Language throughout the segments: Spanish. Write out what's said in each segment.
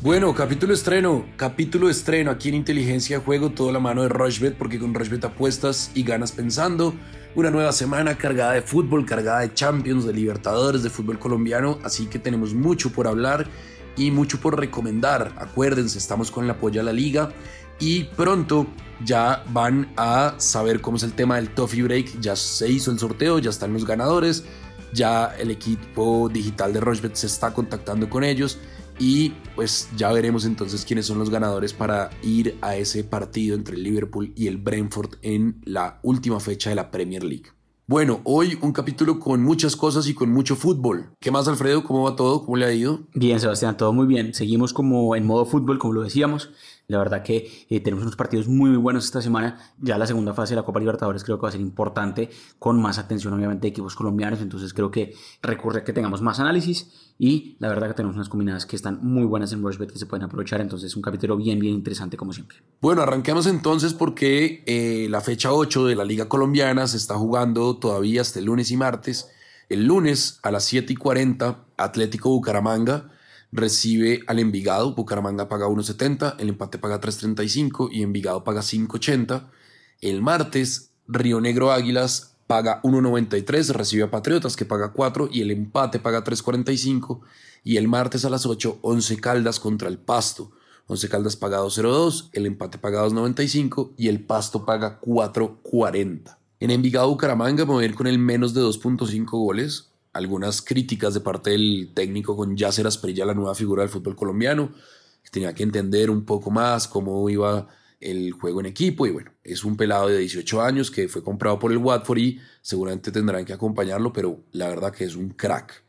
Bueno, capítulo estreno, capítulo estreno aquí en Inteligencia Juego, toda la mano de Rushbet, porque con Rushbet apuestas y ganas pensando. Una nueva semana cargada de fútbol, cargada de Champions, de Libertadores, de fútbol colombiano, así que tenemos mucho por hablar y mucho por recomendar. Acuérdense, estamos con el apoyo a la liga y pronto ya van a saber cómo es el tema del Toffee Break. Ya se hizo el sorteo, ya están los ganadores, ya el equipo digital de Rushbet se está contactando con ellos y pues ya veremos entonces quiénes son los ganadores para ir a ese partido entre el Liverpool y el Brentford en la última fecha de la Premier League. Bueno, hoy un capítulo con muchas cosas y con mucho fútbol. ¿Qué más, Alfredo? ¿Cómo va todo? ¿Cómo le ha ido? Bien, Sebastián, todo muy bien. Seguimos como en modo fútbol, como lo decíamos. La verdad que eh, tenemos unos partidos muy, buenos esta semana. Ya la segunda fase de la Copa Libertadores creo que va a ser importante, con más atención obviamente de equipos colombianos. Entonces creo que recurre que tengamos más análisis y la verdad que tenemos unas combinadas que están muy buenas en Rushbet que se pueden aprovechar. Entonces un capítulo bien, bien interesante como siempre. Bueno, arranquemos entonces porque eh, la fecha 8 de la Liga Colombiana se está jugando todavía hasta el lunes y martes. El lunes a las 7 y 40, Atlético Bucaramanga recibe al Envigado, Bucaramanga paga 1.70, el empate paga 3.35 y Envigado paga 5.80. El martes, Río Negro Águilas paga 1.93, recibe a Patriotas que paga 4 y el empate paga 3.45. Y el martes a las 8, 11 Caldas contra el Pasto. 11 Caldas paga 2.02, el empate paga 2.95 y el Pasto paga 4.40. En Envigado Bucaramanga me voy a ir con el menos de 2.5 goles algunas críticas de parte del técnico con Yasser Asprilla, la nueva figura del fútbol colombiano, que tenía que entender un poco más cómo iba el juego en equipo y bueno, es un pelado de 18 años que fue comprado por el Watford y seguramente tendrán que acompañarlo, pero la verdad que es un crack.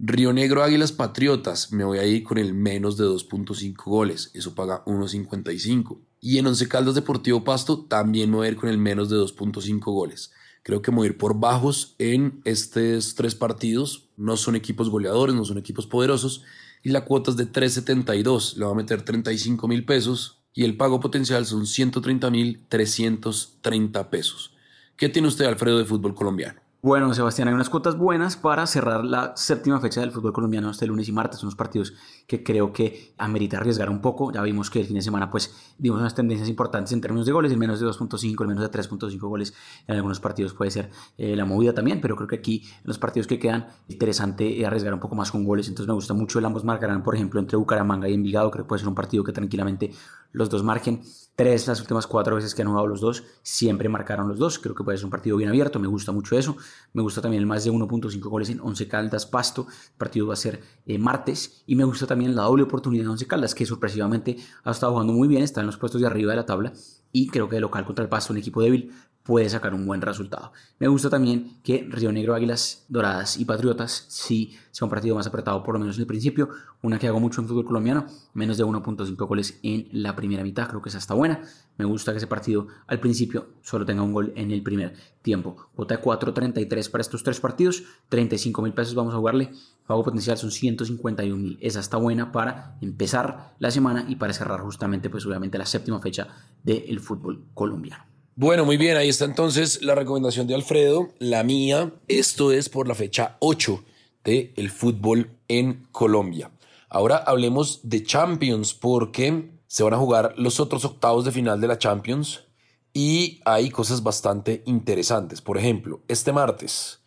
Río Negro Águilas Patriotas, me voy a ir con el menos de 2.5 goles, eso paga 1.55. Y en Once Caldas Deportivo Pasto también me voy a ir con el menos de 2.5 goles. Creo que mover por bajos en estos tres partidos. No son equipos goleadores, no son equipos poderosos. Y la cuota es de 3.72. Le va a meter 35 mil pesos. Y el pago potencial son 130 mil 330 pesos. ¿Qué tiene usted, Alfredo, de fútbol colombiano? Bueno, Sebastián, hay unas cuotas buenas para cerrar la séptima fecha del fútbol colombiano este lunes y martes, unos partidos que creo que amerita arriesgar un poco. Ya vimos que el fin de semana pues dimos unas tendencias importantes en términos de goles, el menos de 2.5, el menos de 3.5 goles en algunos partidos puede ser eh, la movida también, pero creo que aquí en los partidos que quedan interesante arriesgar un poco más con goles, entonces me gusta mucho el ambos marcarán, por ejemplo, entre Bucaramanga y Envigado, creo que puede ser un partido que tranquilamente los dos margen. Tres, las últimas cuatro veces que han jugado los dos, siempre marcaron los dos. Creo que puede ser un partido bien abierto, me gusta mucho eso. Me gusta también el más de 1.5 goles en 11 Caldas Pasto. El partido va a ser eh, martes. Y me gusta también la doble oportunidad de 11 Caldas, que sorpresivamente ha estado jugando muy bien, está en los puestos de arriba de la tabla. Y creo que de local contra el Pasto, un equipo débil, puede sacar un buen resultado. Me gusta también que Río Negro, Águilas Doradas y Patriotas sí sea un partido más apretado, por lo menos en el principio. Una que hago mucho en fútbol colombiano, menos de 1.5 goles en la primera mitad, creo que esa está buena. Me gusta que ese partido al principio solo tenga un gol en el primer tiempo. Vota 4.33 para estos tres partidos, 35 mil pesos vamos a jugarle. Pago potencial son 151 mil. Esa está buena para empezar la semana y para cerrar justamente, pues obviamente, la séptima fecha del fútbol colombiano. Bueno, muy bien, ahí está entonces la recomendación de Alfredo, la mía. Esto es por la fecha 8 del el fútbol en Colombia. Ahora hablemos de Champions porque se van a jugar los otros octavos de final de la Champions y hay cosas bastante interesantes. Por ejemplo, este martes,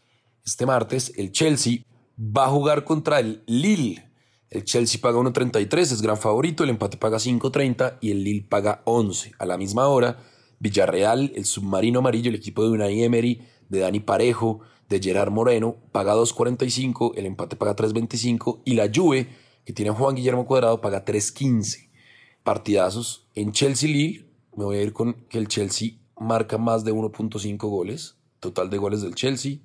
este martes el Chelsea va a jugar contra el Lille. El Chelsea paga 1.33, es gran favorito, el empate paga 5.30 y el Lille paga 11. A la misma hora, Villarreal, el submarino amarillo, el equipo de Unai Emery, de Dani Parejo, de Gerard Moreno, paga 2.45, el empate paga 3.25 y la Juve, que tiene Juan Guillermo Cuadrado, paga 3.15. Partidazos. En Chelsea Lille, me voy a ir con que el Chelsea marca más de 1.5 goles. Total de goles del Chelsea,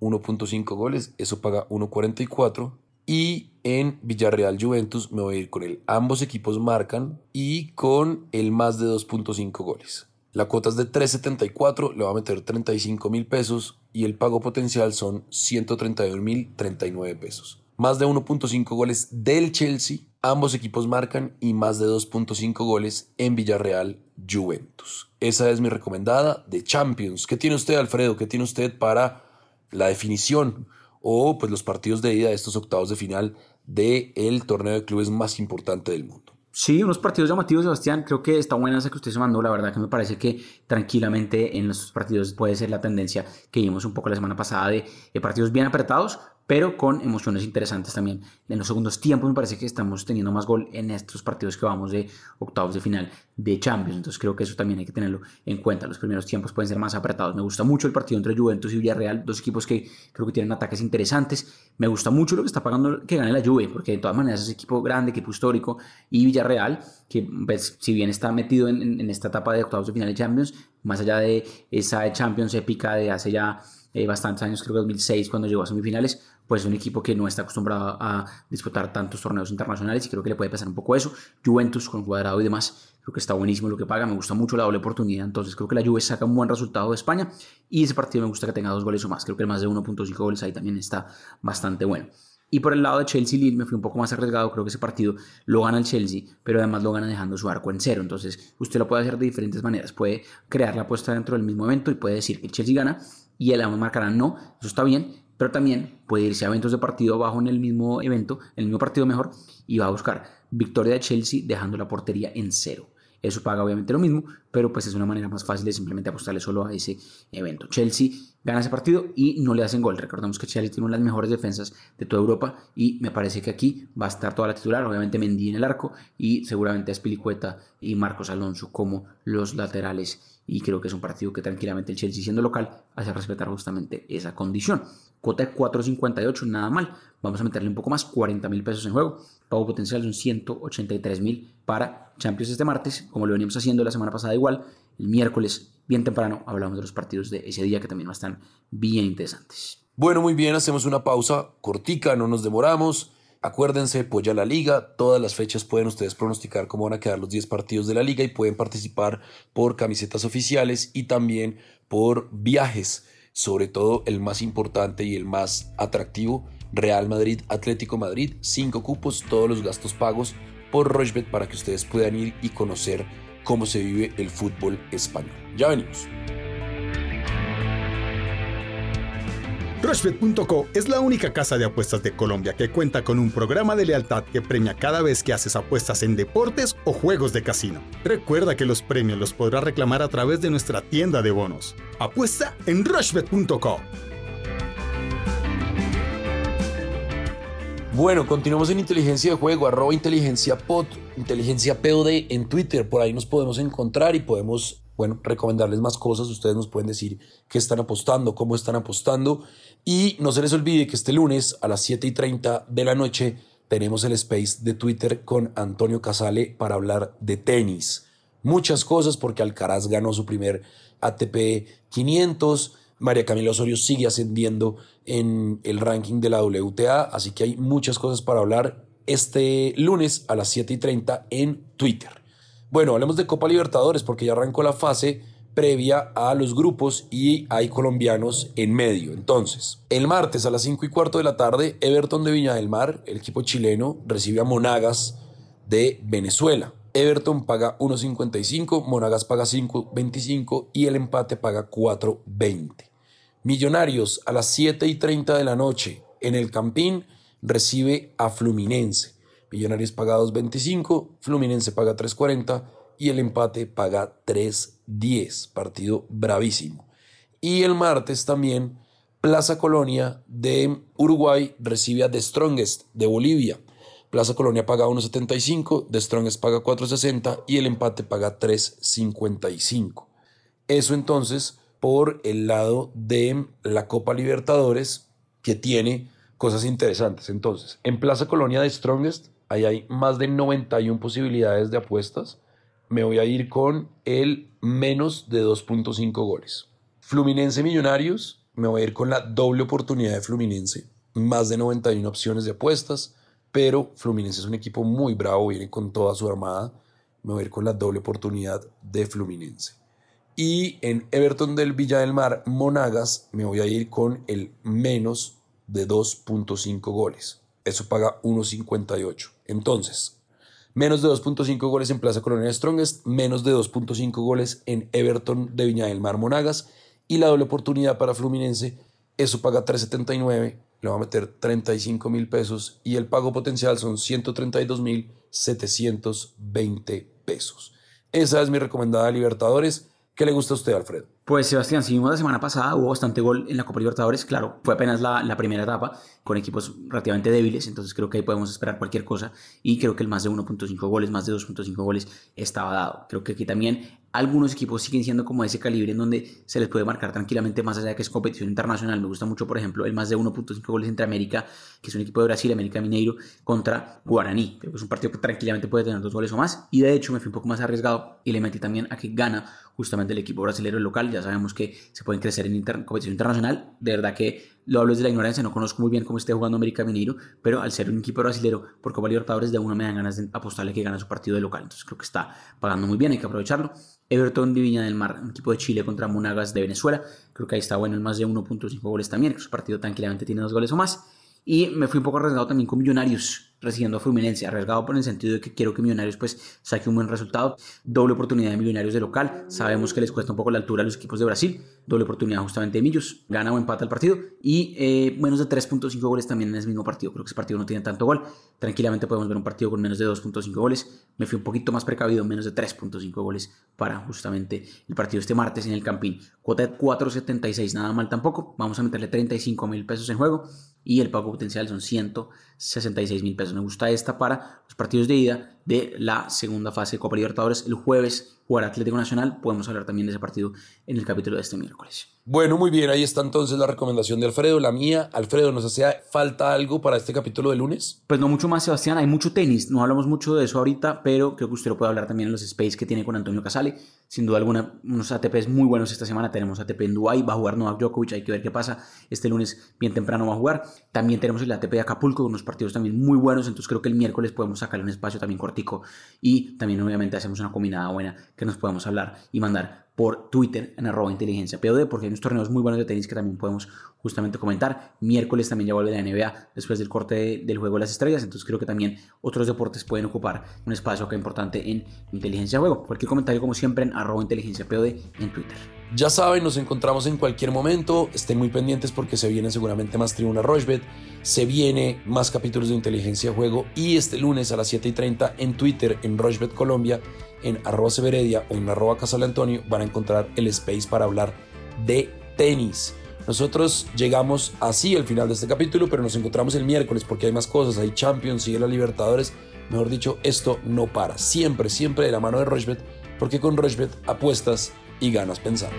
1.5 goles, eso paga 1.44. Y en Villarreal Juventus me voy a ir con el ambos equipos marcan y con el más de 2.5 goles. La cuota es de 3.74, le va a meter 35 mil pesos y el pago potencial son 131 mil 39 pesos. Más de 1.5 goles del Chelsea, ambos equipos marcan y más de 2.5 goles en Villarreal Juventus. Esa es mi recomendada de Champions. ¿Qué tiene usted, Alfredo? ¿Qué tiene usted para la definición o pues los partidos de ida de estos octavos de final del el torneo de clubes más importante del mundo. Sí, unos partidos llamativos, Sebastián. Creo que está buena esa que usted se mandó. La verdad que me parece que tranquilamente en los partidos puede ser la tendencia que vimos un poco la semana pasada de, de partidos bien apretados, pero con emociones interesantes también. En los segundos tiempos me parece que estamos teniendo más gol en estos partidos que vamos de octavos de final de Champions, entonces creo que eso también hay que tenerlo en cuenta. Los primeros tiempos pueden ser más apretados. Me gusta mucho el partido entre Juventus y Villarreal, dos equipos que creo que tienen ataques interesantes. Me gusta mucho lo que está pagando que gane la Juve, porque de todas maneras es equipo grande, equipo histórico, y Villarreal, que pues, si bien está metido en, en esta etapa de octavos de final de Champions, más allá de esa Champions épica de hace ya eh, bastantes años, creo que 2006, cuando llegó a semifinales, pues es un equipo que no está acostumbrado a disputar tantos torneos internacionales y creo que le puede pasar un poco eso. Juventus con cuadrado y demás, creo que está buenísimo lo que paga, me gusta mucho la doble oportunidad, entonces creo que la Juve saca un buen resultado de España y ese partido me gusta que tenga dos goles o más, creo que el más de 1.5 goles ahí también está bastante bueno. Y por el lado de Chelsea-Lille me fui un poco más arriesgado. Creo que ese partido lo gana el Chelsea, pero además lo gana dejando su arco en cero. Entonces, usted lo puede hacer de diferentes maneras. Puede crear la apuesta dentro del mismo evento y puede decir que el Chelsea gana y el ambos marcarán no. Eso está bien, pero también puede irse a eventos de partido abajo en el mismo evento, en el mismo partido mejor, y va a buscar victoria de Chelsea dejando la portería en cero. Eso paga obviamente lo mismo, pero pues es una manera más fácil de simplemente apostarle solo a ese evento. Chelsea gana ese partido y no le hacen gol. Recordemos que Chelsea tiene una de las mejores defensas de toda Europa y me parece que aquí va a estar toda la titular, obviamente Mendy en el arco y seguramente Spilicueta y Marcos Alonso como los laterales y creo que es un partido que tranquilamente el Chelsea siendo local hace respetar justamente esa condición. Cuota de 4.58, nada mal. Vamos a meterle un poco más, 40 mil pesos en juego. Pago potencial son 183 mil para Champions este martes, como lo veníamos haciendo la semana pasada igual. El miércoles, bien temprano, hablamos de los partidos de ese día que también están bien interesantes. Bueno, muy bien, hacemos una pausa cortica, no nos demoramos. Acuérdense, pues ya la liga, todas las fechas pueden ustedes pronosticar cómo van a quedar los 10 partidos de la liga y pueden participar por camisetas oficiales y también por viajes, sobre todo el más importante y el más atractivo, Real Madrid, Atlético Madrid, 5 cupos, todos los gastos pagos por Rochebet para que ustedes puedan ir y conocer cómo se vive el fútbol español. Ya venimos. Rushbet.co es la única casa de apuestas de Colombia que cuenta con un programa de lealtad que premia cada vez que haces apuestas en deportes o juegos de casino. Recuerda que los premios los podrás reclamar a través de nuestra tienda de bonos. Apuesta en Rushbet.co. Bueno, continuamos en inteligencia de juego, arroba inteligencia pod, inteligencia POD en Twitter, por ahí nos podemos encontrar y podemos, bueno, recomendarles más cosas, ustedes nos pueden decir qué están apostando, cómo están apostando y no se les olvide que este lunes a las 7 y 30 de la noche tenemos el space de Twitter con Antonio Casale para hablar de tenis. Muchas cosas porque Alcaraz ganó su primer ATP 500, María Camila Osorio sigue ascendiendo en el ranking de la WTA, así que hay muchas cosas para hablar este lunes a las 7 y 30 en Twitter. Bueno, hablemos de Copa Libertadores porque ya arrancó la fase previa a los grupos y hay colombianos en medio. Entonces, el martes a las 5 y cuarto de la tarde, Everton de Viña del Mar, el equipo chileno, recibe a Monagas de Venezuela. Everton paga 1.55, Monagas paga 5.25 y el empate paga 4.20. Millonarios a las 7 y 30 de la noche en el Campín recibe a Fluminense. Millonarios paga 2.25, Fluminense paga 3.40 y el empate paga 3.10. Partido bravísimo. Y el martes también Plaza Colonia de Uruguay recibe a The Strongest de Bolivia. Plaza Colonia paga 1.75, The Strongest paga 4.60 y el empate paga 3.55. Eso entonces por el lado de la Copa Libertadores que tiene cosas interesantes. Entonces, en Plaza Colonia de Strongest, ahí hay más de 91 posibilidades de apuestas. Me voy a ir con el menos de 2.5 goles. Fluminense Millonarios, me voy a ir con la doble oportunidad de Fluminense. Más de 91 opciones de apuestas, pero Fluminense es un equipo muy bravo, viene con toda su armada. Me voy a ir con la doble oportunidad de Fluminense. Y en Everton del Villa del Mar, Monagas, me voy a ir con el menos de 2.5 goles. Eso paga 1.58. Entonces, menos de 2.5 goles en Plaza Colonia Strongest, menos de 2.5 goles en Everton de Viña del Mar Monagas y la doble oportunidad para Fluminense, eso paga 3.79 le va a meter 35 mil pesos y el pago potencial son 132 mil 720 pesos. Esa es mi recomendada Libertadores. ¿Qué le gusta a usted, Alfredo? Pues Sebastián, si vimos la semana pasada, hubo bastante gol en la Copa Libertadores. Claro, fue apenas la, primera etapa con equipos relativamente débiles, entonces creo que ahí podemos esperar cualquier cosa. Y creo que el más de 1.5 goles, más de 2.5 goles estaba dado. Creo que aquí también algunos equipos siguen siendo como ese calibre en donde se les puede marcar tranquilamente más allá de que es competición internacional. Me gusta mucho, por ejemplo, el más de 1.5 goles entre América, que es un equipo de Brasil, América Mineiro, contra Guaraní. Creo que es un partido que tranquilamente puede tener dos goles o más. Y de hecho me fui un poco más arriesgado y le metí también a que gana justamente el equipo brasileño local. Ya sabemos que se pueden crecer en competición internacional. De verdad que lo hablo desde la ignorancia, no conozco muy bien cómo esté jugando América Mineiro, pero al ser un equipo brasileño por Copa Libertadores, de uno me dan ganas de apostarle que gana su partido de local. Entonces creo que está pagando muy bien, hay que aprovecharlo. Everton de del Mar, un equipo de Chile contra Monagas de Venezuela. Creo que ahí está bueno el más de 1.5 goles también, su partido tranquilamente tiene dos goles o más. Y me fui un poco arriesgado también con Millonarios, recibiendo a Fluminense. Arriesgado por el sentido de que quiero que Millonarios pues saque un buen resultado. Doble oportunidad de Millonarios de local. Sabemos que les cuesta un poco la altura a los equipos de Brasil. Doble oportunidad justamente de Millos. Gana o empata el partido. Y eh, menos de 3.5 goles también en ese mismo partido. Creo que ese partido no tiene tanto gol. Tranquilamente podemos ver un partido con menos de 2.5 goles. Me fui un poquito más precavido, menos de 3.5 goles para justamente el partido este martes en el Campín. Cuota de 4.76, nada mal tampoco. Vamos a meterle 35 mil pesos en juego y el pago potencial son 166 mil pesos. Me gusta esta para los partidos de ida de la segunda fase de Copa Libertadores. El jueves jugará Atlético Nacional. Podemos hablar también de ese partido en el capítulo de este miércoles. Bueno, muy bien. Ahí está entonces la recomendación de Alfredo. La mía, Alfredo, ¿nos hace falta algo para este capítulo de lunes? Pues no mucho más, Sebastián. Hay mucho tenis. No hablamos mucho de eso ahorita, pero creo que usted lo puede hablar también en los space que tiene con Antonio Casale. Sin duda alguna, unos ATPs muy buenos esta semana. Tenemos ATP en Dubai. Va a jugar Novak Djokovic. Hay que ver qué pasa. Este lunes, bien temprano, va a jugar. También tenemos el ATP de Acapulco, unos partidos también muy buenos. Entonces creo que el miércoles podemos sacarle un espacio también cortico y también obviamente hacemos una combinada buena que nos podemos hablar y mandar por Twitter en arroba inteligencia POD porque hay unos torneos muy buenos de tenis que también podemos justamente comentar. Miércoles también ya vuelve la NBA después del corte del juego de las estrellas, entonces creo que también otros deportes pueden ocupar un espacio importante en inteligencia juego. Cualquier comentario como siempre en arroba inteligencia POD en Twitter. Ya saben, nos encontramos en cualquier momento. Estén muy pendientes porque se viene seguramente más Tribuna Rochbet. Se viene más capítulos de Inteligencia Juego. Y este lunes a las 7 y 30 en Twitter, en Rochbet Colombia, en arroba severedia o en arroba Casale Antonio, van a encontrar el space para hablar de tenis. Nosotros llegamos así al final de este capítulo, pero nos encontramos el miércoles porque hay más cosas. Hay Champions, sigue la Libertadores. Mejor dicho, esto no para. Siempre, siempre de la mano de Rochbet, porque con Rochbet apuestas y ganas pensando.